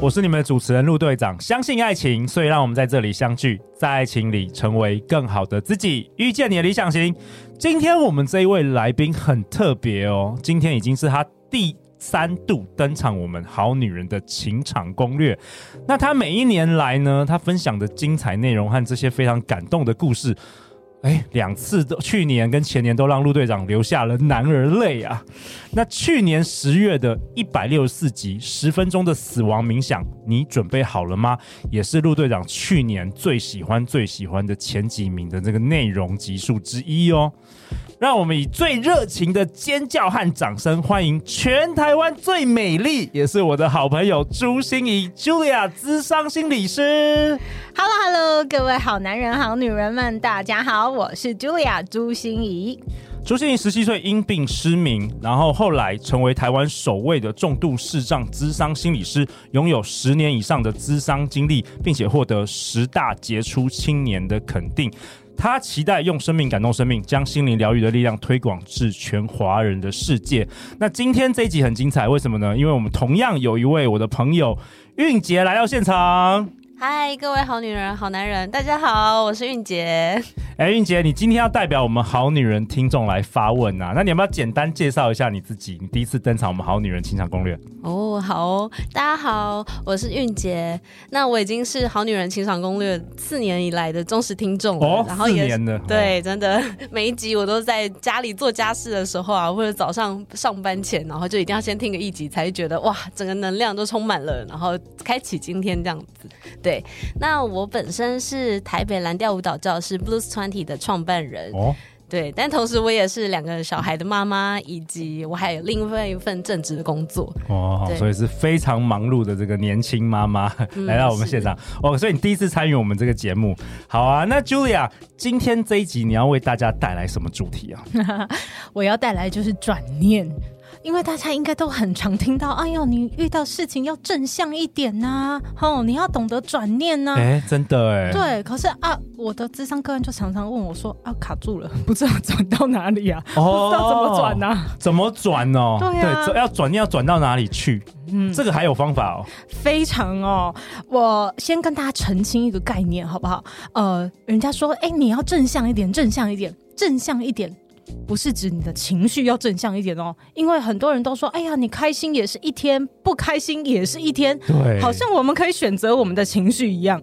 我是你们的主持人陆队长。相信爱情，所以让我们在这里相聚，在爱情里成为更好的自己，遇见你的理想型。今天我们这一位来宾很特别哦，今天已经是他第三度登场，我们好女人的情场攻略。那他每一年来呢，他分享的精彩内容和这些非常感动的故事。哎，两次都，去年跟前年都让陆队长留下了男儿泪啊。那去年十月的一百六十四集，十分钟的死亡冥想，你准备好了吗？也是陆队长去年最喜欢最喜欢的前几名的这个内容集数之一哦。让我们以最热情的尖叫和掌声欢迎全台湾最美丽，也是我的好朋友朱心怡 Julia 资商心理师。Hello Hello，各位好男人好女人们，大家好，我是 Julia 朱心怡。朱芯仪十七岁因病失明，然后后来成为台湾首位的重度视障咨商心理师，拥有十年以上的咨商经历，并且获得十大杰出青年的肯定。他期待用生命感动生命，将心灵疗愈的力量推广至全华人的世界。那今天这一集很精彩，为什么呢？因为我们同样有一位我的朋友韵杰来到现场。嗨，各位好女人、好男人，大家好，我是韵杰。哎，韵杰，你今天要代表我们好女人听众来发问啊？那你要不要简单介绍一下你自己？你第一次登场我们好女人情场攻略哦，好哦，大家好，我是韵杰。那我已经是好女人情场攻略四年以来的忠实听众哦，然后也四年的，对，真的每一集我都在家里做家事的时候啊，或者早上上班前，然后就一定要先听个一集，才会觉得哇，整个能量都充满了，然后开启今天这样子。对，那我本身是台北蓝调舞蹈教室 Blues Twenty 的创办人哦，对，但同时我也是两个小孩的妈妈，以及我还有另外一份正职的工作。哦，所以是非常忙碌的这个年轻妈妈、嗯、来到我们现场。哦，所以你第一次参与我们这个节目，好啊，那 Julia 今天这一集你要为大家带来什么主题啊？我要带来就是转念。因为大家应该都很常听到，哎呦，你遇到事情要正向一点呐、啊，吼，你要懂得转念呐、啊。哎，真的哎。对，可是啊，我的智商个人就常常问我说，啊，卡住了，不知道转到哪里啊，哦、不知道怎么转呐、啊？怎么转哦？对啊，对，要转念要转到哪里去？嗯，这个还有方法哦。非常哦，我先跟大家澄清一个概念，好不好？呃，人家说，哎，你要正向一点，正向一点，正向一点。不是指你的情绪要正向一点哦，因为很多人都说，哎呀，你开心也是一天，不开心也是一天，对，好像我们可以选择我们的情绪一样。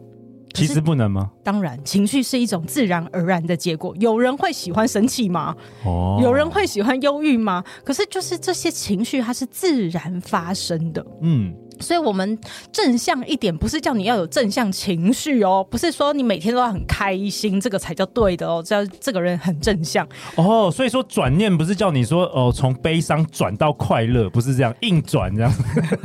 其实不能吗？当然，情绪是一种自然而然的结果。有人会喜欢生气吗？哦，有人会喜欢忧郁吗？可是就是这些情绪，它是自然发生的。嗯。所以，我们正向一点，不是叫你要有正向情绪哦，不是说你每天都要很开心，这个才叫对的哦，叫这个人很正向哦。所以说转念不是叫你说哦，从悲伤转到快乐，不是这样硬转这样。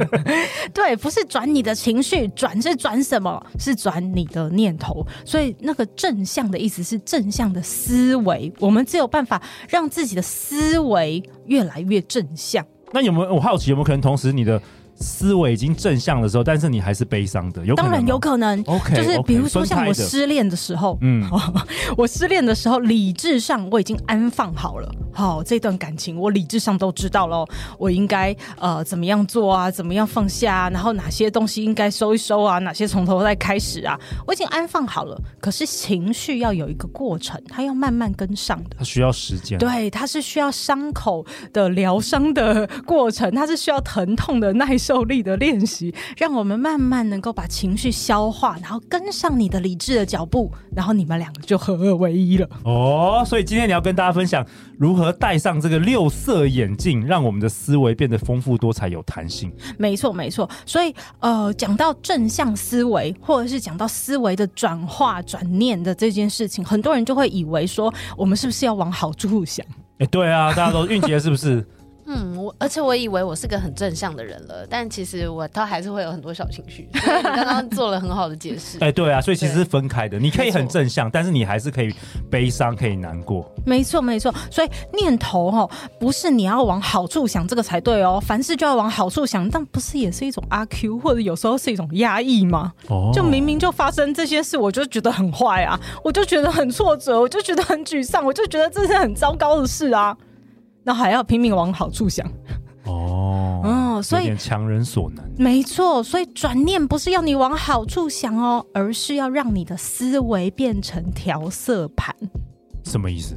对，不是转你的情绪，转是转什么？是转你的念头。所以那个正向的意思是正向的思维，我们只有办法让自己的思维越来越正向。那有没有？我好奇有没有可能同时你的。思维已经正向的时候，但是你还是悲伤的，有，当然有可能。OK，就是比如说像我失恋的时候，嗯，我失恋的时候，理智上我已经安放好了，好，这段感情我理智上都知道了，我应该呃怎么样做啊，怎么样放下啊，然后哪些东西应该收一收啊，哪些从头再开始啊，我已经安放好了。可是情绪要有一个过程，它要慢慢跟上的，它需要时间，对，它是需要伤口的疗伤的过程，它是需要疼痛的耐受。受力的练习，让我们慢慢能够把情绪消化，然后跟上你的理智的脚步，然后你们两个就合二为一了。哦，所以今天你要跟大家分享如何戴上这个六色眼镜，让我们的思维变得丰富多彩、有弹性。没错，没错。所以，呃，讲到正向思维，或者是讲到思维的转化、转念的这件事情，很多人就会以为说，我们是不是要往好处想？哎，对啊，大家都运气是不是？嗯，我而且我以为我是个很正向的人了，但其实我他还是会有很多小情绪。刚刚做了很好的解释。哎、欸，对啊，所以其实是分开的，你可以很正向，但是你还是可以悲伤，可以难过。没错，没错。所以念头哈，不是你要往好处想这个才对哦，凡事就要往好处想，但不是也是一种阿 Q，或者有时候是一种压抑吗？哦，就明明就发生这些事，我就觉得很坏啊，我就觉得很挫折，我就觉得很沮丧，我就觉得这是很糟糕的事啊。那还要拼命往好处想哦，哦，所以强人所难，没错。所以转念不是要你往好处想哦，而是要让你的思维变成调色盘。什么意思？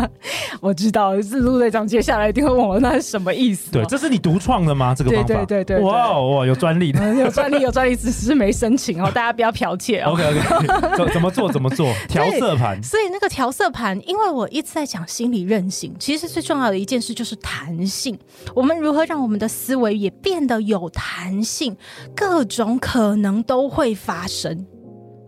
我知道，是陆队长接下来一定会问我那是什么意思。对，这是你独创的吗？这个方法？对对对对，哇哇，有专利的，有专利有专利，只是没申请哦，大家不要剽窃哦。OK OK，怎怎么做？怎么做？调色盘。所以那个调色盘，因为我一直在讲心理韧性，其实最重要的一件事就是弹性。我们如何让我们的思维也变得有弹性？各种可能都会发生。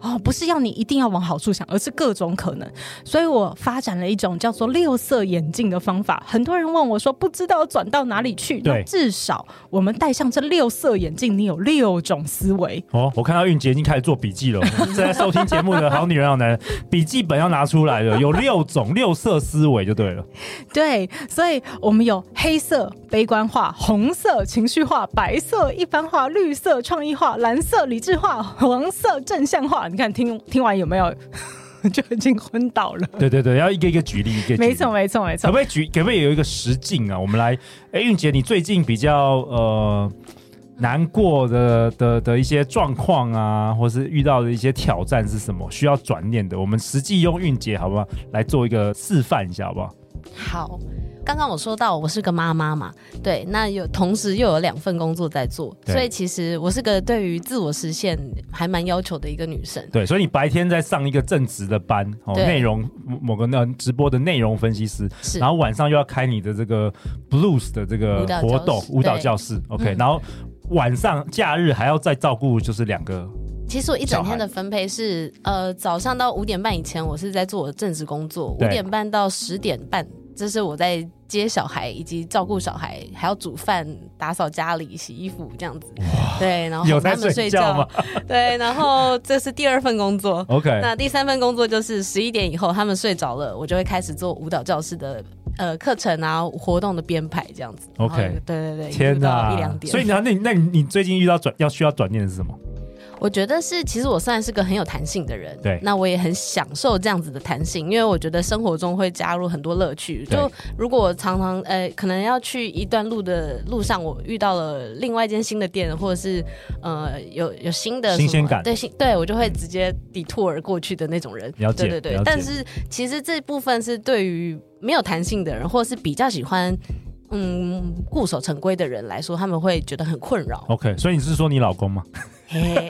哦，不是要你一定要往好处想，而是各种可能。所以我发展了一种叫做六色眼镜的方法。很多人问我说，不知道转到哪里去。对，至少我们戴上这六色眼镜，你有六种思维。哦，我看到韵杰已经开始做笔记了。正在收听节目的好女人、好男人，笔记本要拿出来了。有六种六色思维就对了。对，所以我们有黑色悲观化、红色情绪化、白色一般化、绿色创意化、蓝色理智化、黄色正向化。你看，听听完有没有 就已经昏倒了？对对对，要一个一个举例，一个举例。没错没错没错。可不可以举？可不可以有一个实境啊？我们来，哎，韵姐，你最近比较呃难过的的的一些状况啊，或是遇到的一些挑战是什么？需要转念的，我们实际用韵姐好不好？来做一个示范一下好不好？好。刚刚我说到我是个妈妈嘛，对，那有同时又有两份工作在做，所以其实我是个对于自我实现还蛮要求的一个女生。对，所以你白天在上一个正职的班，哦，内容某个那直播的内容分析师，是，然后晚上又要开你的这个 blues 的这个活动舞蹈教室，OK，嗯，然后晚上假日还要再照顾就是两个。其实我一整天的分配是，呃，早上到五点半以前我是在做我的正职工作，五点半到十点半。这是我在接小孩以及照顾小孩，还要煮饭、打扫家里、洗衣服这样子。对，然后哄他们睡觉。对，然后这是第二份工作。OK，那第三份工作就是十一点以后他们睡着了，我就会开始做舞蹈教室的呃课程啊、活动的编排这样子。OK，对对对，天哪，一两点。所以你那你那你你最近遇到转要需要转念的是什么？我觉得是，其实我算是个很有弹性的人，对，那我也很享受这样子的弹性，因为我觉得生活中会加入很多乐趣。就如果我常常呃，可能要去一段路的路上，我遇到了另外一间新的店，或者是呃有有新的新鲜感，对，新对我就会直接 detour 过去的那种人。了解，对对对。但是其实这部分是对于没有弹性的人，或者是比较喜欢嗯固守成规的人来说，他们会觉得很困扰。OK，所以你是说你老公吗？嘿，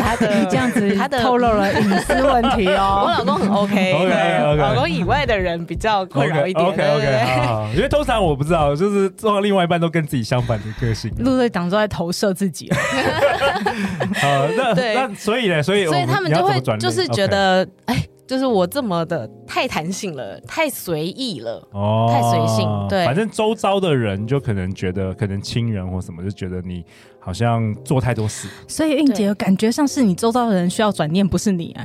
他的 这样子，他的透露了隐私问题哦。我老公很 OK，老公以外的人比较困扰一点。OK OK，好，因为通常我不知道，就是做到另外一半都跟自己相反的个性。陆队长都在投射自己。好，那那所以呢，所以所以他们就会就是觉得，哎。就是我这么的太弹性了，太随意了，哦，太随性。对，反正周遭的人就可能觉得，可能亲人或什么就觉得你好像做太多事。所以韵姐感觉像是你周遭的人需要转念，不是你啊？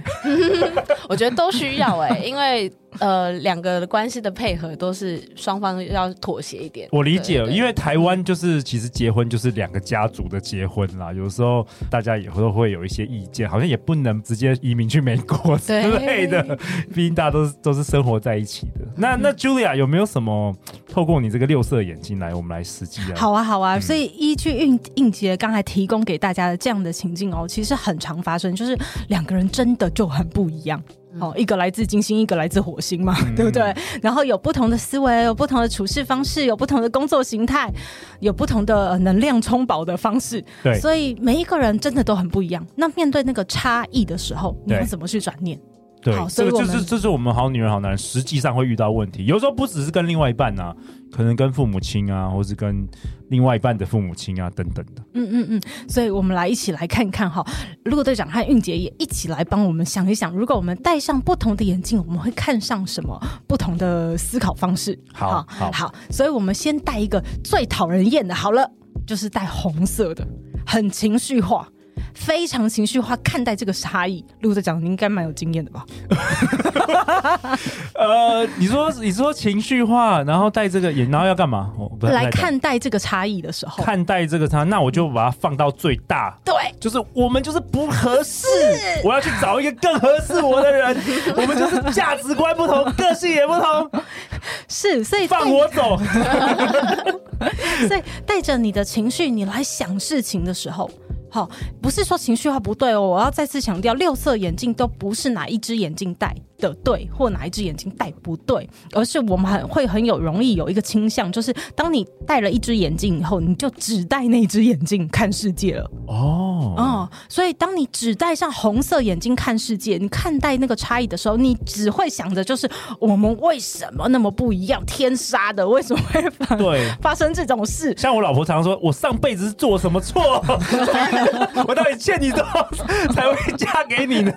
我觉得都需要哎、欸，因为。呃，两个的关系的配合都是双方要妥协一点。我理解了，因为台湾就是其实结婚就是两个家族的结婚啦，有时候大家也会会有一些意见，好像也不能直接移民去美国之类的，毕竟大家都是都是生活在一起的。那那 Julia 有没有什么透过你这个六色眼镜来，我们来实际啊？好啊，好啊。所以依据应应杰刚才提供给大家的这样的情境哦，其实很常发生，就是两个人真的就很不一样。哦，一个来自金星，一个来自火星嘛，嗯、对不对？然后有不同的思维，有不同的处事方式，有不同的工作形态，有不同的能量充饱的方式。对，所以每一个人真的都很不一样。那面对那个差异的时候，你要怎么去转念？对，这个就是这是我们好女人好男人实际上会遇到问题，有时候不只是跟另外一半呐、啊，可能跟父母亲啊，或是跟另外一半的父母亲啊等等的。嗯嗯嗯，所以我们来一起来看看哈，陆队长和韵姐也一起来帮我们想一想，如果我们戴上不同的眼镜，我们会看上什么不同的思考方式？好好好，所以我们先戴一个最讨人厌的，好了，就是戴红色的，很情绪化。非常情绪化看待这个差异，陆队长，你应该蛮有经验的吧？呃，你说你说情绪化，然后带这个眼，然后要干嘛？来看待这个差异的时候，看待这个差，那我就把它放到最大。对，就是我们就是不合适，我要去找一个更合适我的人。我们就是价值观不同，个性也不同。是，所以放我走。所以带着你的情绪，你来想事情的时候。好，不是说情绪化不对哦，我要再次强调，六色眼镜都不是哪一只眼镜戴。的对，或哪一只眼睛戴不对，而是我们很会很有容易有一个倾向，就是当你戴了一只眼镜以后，你就只戴那只眼镜看世界了。哦，哦，所以当你只戴上红色眼镜看世界，你看待那个差异的时候，你只会想着就是我们为什么那么不一样，天杀的，为什么会发对发生这种事？像我老婆常常说，我上辈子是做什么错，我到底欠你多少才会嫁给你呢？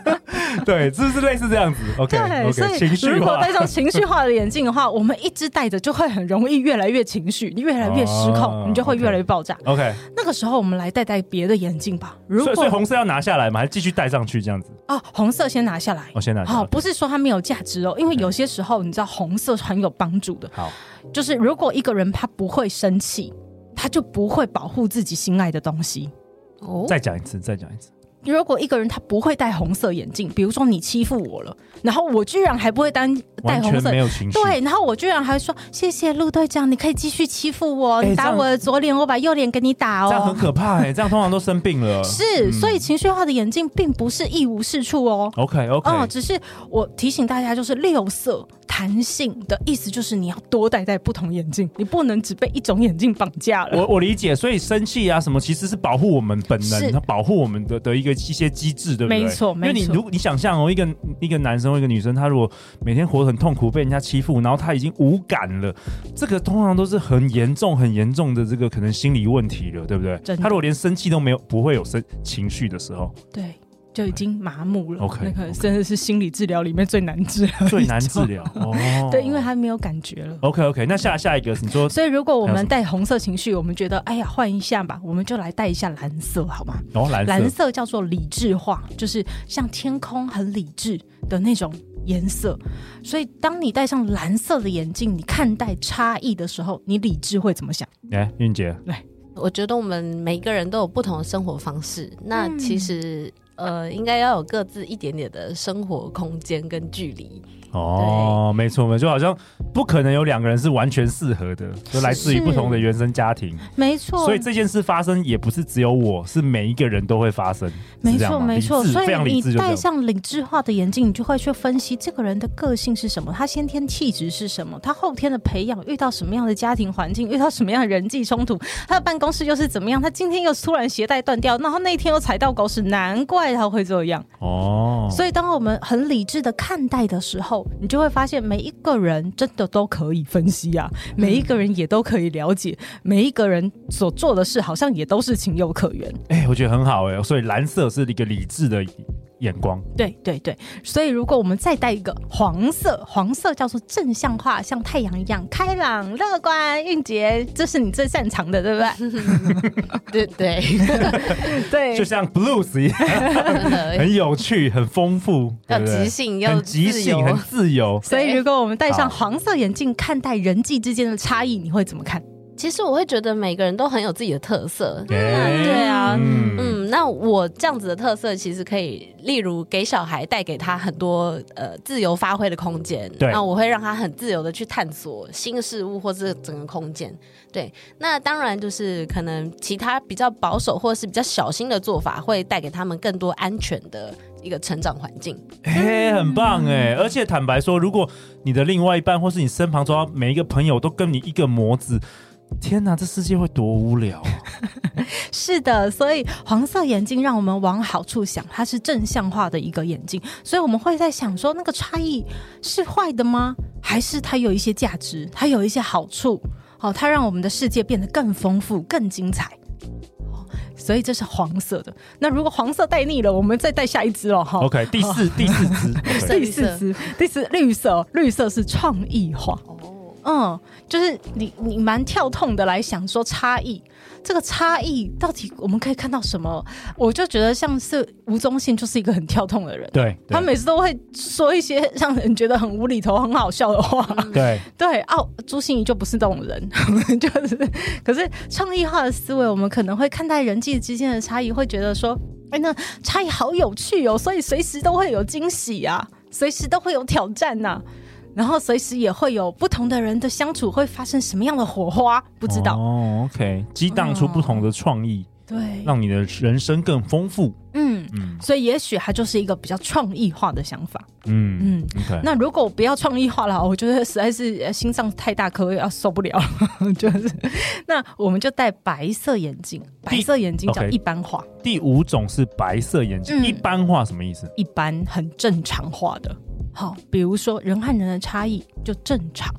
对，是不是类似这样子？OK。对所以如果戴上情绪化的眼镜的话，我们一直戴着就会很容易越来越情绪，你越来越失控，你就会越来越爆炸。OK，那个时候我们来戴戴别的眼镜吧。如果所以，红色要拿下来吗？还是继续戴上去这样子？哦，红色先拿下来。我、哦、先拿下来。好，不是说它没有价值哦，因为有些时候你知道红色很有帮助的。好，就是如果一个人他不会生气，他就不会保护自己心爱的东西。哦，再讲一次，再讲一次。如果一个人他不会戴红色眼镜，比如说你欺负我了，然后我居然还不会戴戴红色，没有情绪，对，然后我居然还说谢谢陆队长，你可以继续欺负我，欸、你打我的左脸，我把右脸给你打哦，这样很可怕哎、欸，这样通常都生病了。是，嗯、所以情绪化的眼镜并不是一无是处哦。OK OK，哦，只是我提醒大家，就是六色弹性的意思，就是你要多戴戴不同眼镜，你不能只被一种眼镜绑架了。我我理解，所以生气啊什么，其实是保护我们本能，它保护我们的的一个一些机制。对不对？没错，没错。因为你如果你想象哦，一个一个男生或一个女生，他如果每天活得很痛苦，被人家欺负，然后他已经无感了，这个通常都是很严重、很严重的这个可能心理问题了，对不对？他如果连生气都没有，不会有生情绪的时候，对。就已经麻木了。OK，那个真的是心理治疗里面最难治疗，最难治疗。哦，对，因为他没有感觉了。OK，OK，那下下一个你说，所以如果我们带红色情绪，我们觉得哎呀换一下吧，我们就来带一下蓝色，好吗？哦，蓝色，蓝色叫做理智化，就是像天空很理智的那种颜色。所以当你戴上蓝色的眼镜，你看待差异的时候，你理智会怎么想？哎，韵姐，来，我觉得我们每一个人都有不同的生活方式，那其实。呃，应该要有各自一点点的生活空间跟距离。哦，没错，没错，就好像不可能有两个人是完全适合的，就来自于不同的原生家庭。没错，所以这件事发生也不是只有我，是每一个人都会发生。没错，没错，所以你戴上理智化的眼镜，你就会去分析这个人的个性是什么，他先天气质是什么，他后天的培养遇到什么样的家庭环境，遇到什么样的人际冲突，他的办公室又是怎么样，他今天又突然鞋带断掉，然后那天又踩到狗屎，难怪他会这样。哦，所以当我们很理智的看待的时候。你就会发现，每一个人真的都可以分析啊，每一个人也都可以了解，每一个人所做的事好像也都是情有可原。哎、欸，我觉得很好哎、欸，所以蓝色是一个理智的。眼光，对对对，所以如果我们再带一个黄色，黄色叫做正向化，像太阳一样开朗、乐观、运杰，这是你最擅长的，对不对？对 对。对，就像 blues 一样，很有趣、很丰富，要即兴，要很即兴、很自由。所以如果我们戴上黄色眼镜看待人际之间的差异，你会怎么看？其实我会觉得每个人都很有自己的特色，对啊，嗯，嗯，那我这样子的特色其实可以，例如给小孩带给他很多呃自由发挥的空间，对，那我会让他很自由的去探索新事物或是整个空间，对，那当然就是可能其他比较保守或是比较小心的做法，会带给他们更多安全的一个成长环境。嘿，很棒哎，而且坦白说，如果你的另外一半或是你身旁中每一个朋友都跟你一个模子。天哪，这世界会多无聊啊！是的，所以黄色眼镜让我们往好处想，它是正向化的一个眼镜，所以我们会在想说，那个差异是坏的吗？还是它有一些价值，它有一些好处？哦，它让我们的世界变得更丰富、更精彩。所以这是黄色的。那如果黄色戴腻了，我们再戴下一支哦。哈，OK，第四第四支，第四支，第四绿色，绿色是创意化。嗯，就是你你蛮跳痛的来想说差异，这个差异到底我们可以看到什么？我就觉得像是吴宗宪就是一个很跳痛的人，对，他每次都会说一些让人觉得很无厘头、很好笑的话，对对。哦，朱心怡就不是这种人，就是可是创意化的思维，我们可能会看待人际之间的差异，会觉得说，哎，那差异好有趣哦，所以随时都会有惊喜啊，随时都会有挑战呐、啊。然后随时也会有不同的人的相处会发生什么样的火花，不知道哦。OK，激荡出不同的创意，哦、对，让你的人生更丰富。嗯嗯，所以也许它就是一个比较创意化的想法。嗯嗯，OK。那如果我不要创意化了，我觉得实在是心脏太大颗，要受不了。就是，那我们就戴白色眼镜，白色眼镜叫一般化。Okay, 第五种是白色眼镜，嗯、一般化什么意思？一般很正常化的。好，比如说人和人的差异就正常。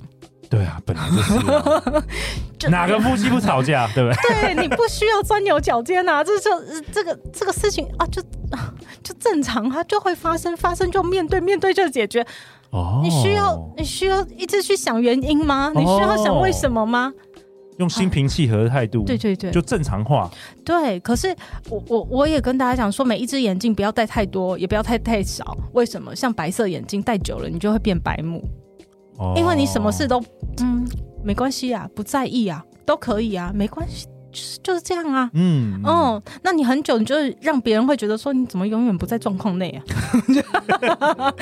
对啊，本来就是、啊。哪个夫妻不吵架，对不对？对，你不需要钻牛角尖呐、啊，这就这个这个事情啊，就就正常，它就会发生，发生就面对，面对就解决。哦，你需要你需要一直去想原因吗？你需要想为什么吗？哦用心平气和的态度，对对对，就正常化。对，可是我我我也跟大家讲说，每一只眼镜不要戴太多，也不要戴太少。为什么？像白色眼镜戴久了，你就会变白目。哦，因为你什么事都嗯没关系啊，不在意啊，都可以啊，没关系。就是就是这样啊，嗯，哦，那你很久，你就是让别人会觉得说，你怎么永远不在状况内啊？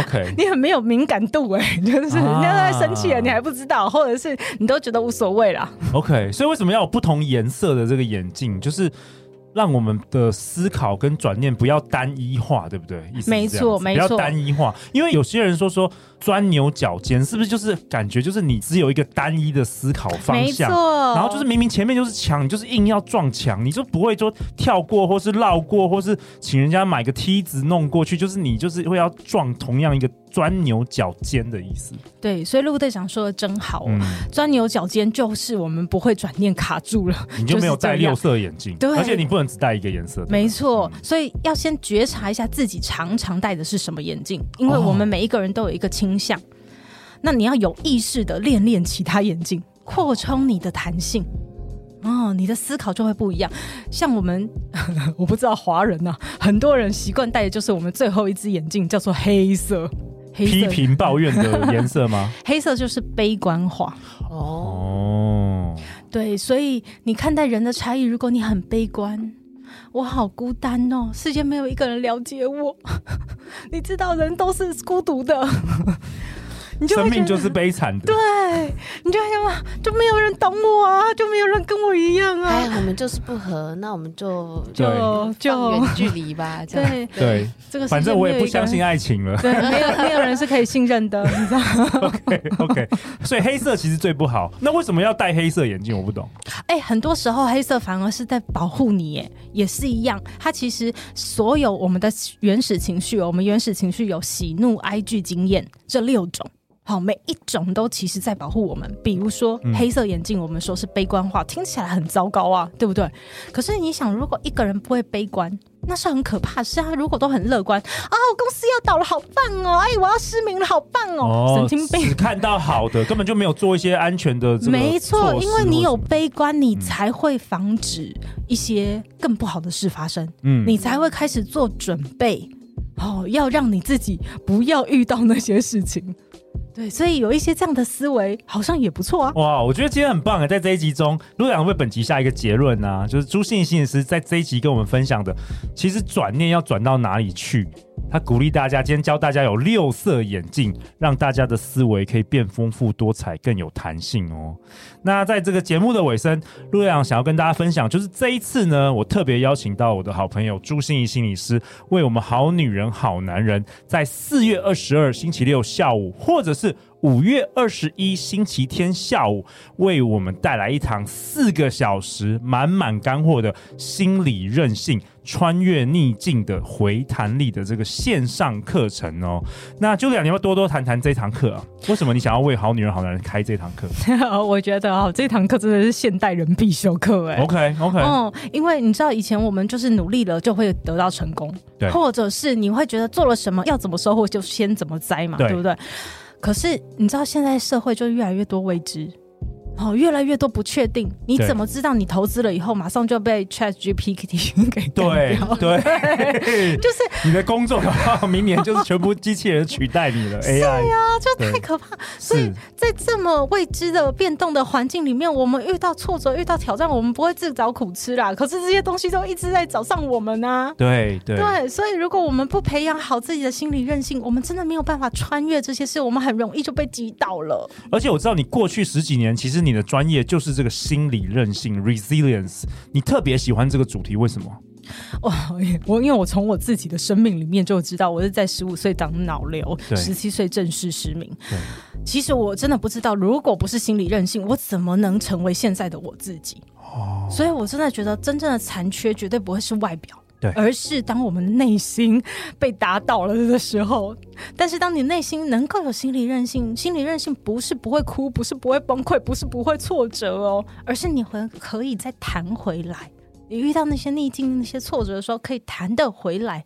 OK，你很没有敏感度哎、欸，就是人家都在生气了，你还不知道，或者是你都觉得无所谓啦。OK，所以为什么要有不同颜色的这个眼镜？就是。让我们的思考跟转念不要单一化，对不对？意思没错，没错，不要单一化。因为有些人说说钻牛角尖，是不是就是感觉就是你只有一个单一的思考方向？没错。然后就是明明前面就是墙，你就是硬要撞墙，你就不会说跳过，或是绕过，或是请人家买个梯子弄过去，就是你就是会要撞同样一个。钻牛角尖的意思，对，所以陆队长说的真好，嗯，钻牛角尖就是我们不会转念卡住了，你就没有戴六色眼镜，对，而且你不能只戴一个颜色，没错，所以要先觉察一下自己常常戴的是什么眼镜，因为我们每一个人都有一个倾向，哦，那你要有意识的练练其他眼镜，扩充你的弹性。哦，你的思考就会不一样。像我们，我不知道华人呐、啊，很多人习惯戴的就是我们最后一只眼镜，叫做黑色。批评抱怨的颜色吗？黑色就是悲观化。哦，对，所以你看待人的差异，如果你很悲观，我好孤单哦，世界没有一个人了解我。你知道，人都是孤独的。你生命就是悲惨的，对，你就想嘛，就没有人懂我啊，就没有人跟我一样啊。哎，我们就是不合，那我们就就就远距离吧。这样对对，这个反正我也不相信爱情了。对，没有没有人是可以信任的，你知道吗？OK OK，所以黑色其实最不好。那为什么要戴黑色眼镜？我不懂。哎，很多时候黑色反而是在保护你，哎，也是一样。它其实所有我们的原始情绪，我们原始情绪有喜怒哀惧经验这六种。好，每一种都其实在保护我们。比如说黑色眼镜，我们说是悲观化，嗯，听起来很糟糕啊，对不对？可是你想，如果一个人不会悲观，那是很可怕。是啊，如果都很乐观啊，公司要倒了，好棒哦！哎，我要失明了，好棒哦！哦神经病，只看到好的，根本就没有做一些安全的。没错，因为你有悲观，你才会防止一些更不好的事发生。嗯，你才会开始做准备，哦，要让你自己不要遇到那些事情。对，所以有一些这样的思维，好像也不错啊。哇，我觉得今天很棒啊！在这一集中，陆两为本集下一个结论呢、就是朱信心理师在这一集跟我们分享的，其实转念要转到哪里去？他鼓励大家，今天教大家有六色眼镜，让大家的思维可以变丰富多彩，更有弹性哦。那在这个节目的尾声，陆阳想要跟大家分享，就是这一次呢，我特别邀请到我的好朋友朱心怡心理师，为我们好女人好男人，在四月二十二星期六下午，或者是五月二十一星期天下午，为我们带来一堂四个小时满满干货的心理韧性。穿越逆境的回弹力的这个线上课程哦，那 Julia，你要多多谈谈这堂课啊？为什么你想要为好女人好男人开这堂课？我觉得啊，这堂课真的是现代人必修课哎。OK OK，哦，因为你知道以前我们就是努力了就会得到成功，对，或者是你会觉得做了什么要怎么收获就先怎么栽嘛，对，对不对？可是你知道现在社会就越来越多未知。哦，越来越多不确定，你怎么知道你投资了以后马上就被 ChatGPT 给对对，对 就是 你的工作的话，明年就是全部机器人取代你了。AI 对呀、啊，就太可怕。所以在这么未知的变动的环境里面，我们遇到挫折、遇到挑战，我们不会自找苦吃啦。可是这些东西都一直在找上我们啊。对对对，所以如果我们不培养好自己的心理韧性，我们真的没有办法穿越这些事，我们很容易就被击倒了。而且我知道你过去十几年其实。你的专业就是这个心理韧性 （resilience），你特别喜欢这个主题，为什么？哇，我因为我从我自己的生命里面就知道，我是在十五岁长脑瘤，十七岁正式失明。其实我真的不知道，如果不是心理韧性，我怎么能成为现在的我自己？哦，所以我真的觉得，真正的残缺绝对不会是外表。而是当我们内心被打倒了的时候，但是当你内心能够有心理韧性，心理韧性不是不会哭，不是不会崩溃，不是不会挫折哦，而是你会可以再弹回来。你遇到那些逆境、那些挫折的时候，可以弹得回来，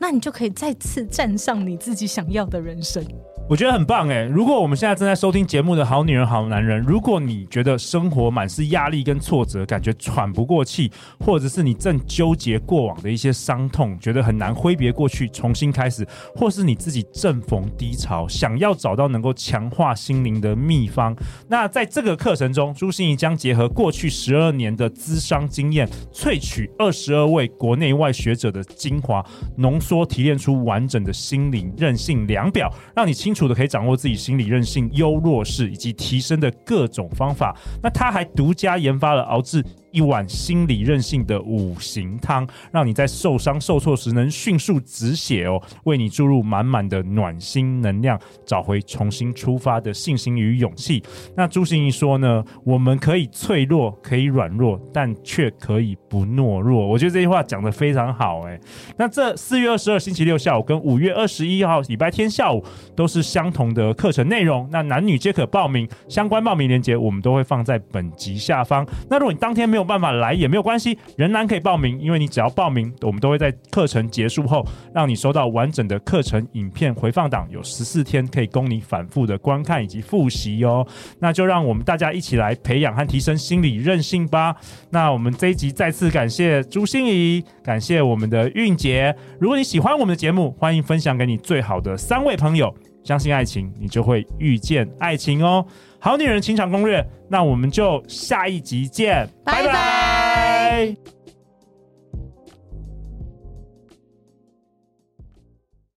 那你就可以再次站上你自己想要的人生。我觉得很棒诶，如果我们现在正在收听节目的好女人、好男人，如果你觉得生活满是压力跟挫折，感觉喘不过气，或者是你正纠结过往的一些伤痛，觉得很难挥别过去，重新开始，或是你自己正逢低潮，想要找到能够强化心灵的秘方，那在这个课程中，朱心怡将结合过去十二年的咨商经验，萃取二十二位国内外学者的精华，浓说提炼出完整的心理韧性量表，让你清楚。的可以掌握自己心理韧性优弱势以及提升的各种方法。那他还独家研发了熬制一碗心理韧性的五行汤，让你在受伤受挫时能迅速止血哦，为你注入满满的暖心能量，找回重新出发的信心与勇气。那朱心怡说呢，我们可以脆弱，可以软弱，但却可以不懦弱。我觉得这句话讲得非常好哎。那这四月二十二星期六下午跟五月二十一号礼拜天下午都是相同的课程内容，那男女皆可报名，相关报名链接我们都会放在本集下方。那如果你当天没有有办法来也没有关系，仍然可以报名，因为你只要报名，我们都会在课程结束后让你收到完整的课程影片回放档，有十四天可以供你反复的观看以及复习哦。那就让我们大家一起来培养和提升心理韧性吧。那我们这一集再次感谢朱心仪，感谢我们的韵杰。如果你喜欢我们的节目，欢迎分享给你最好的三位朋友。相信爱情，你就会遇见爱情哦。好女人情场攻略，那我们就下一集见，拜拜。拜拜。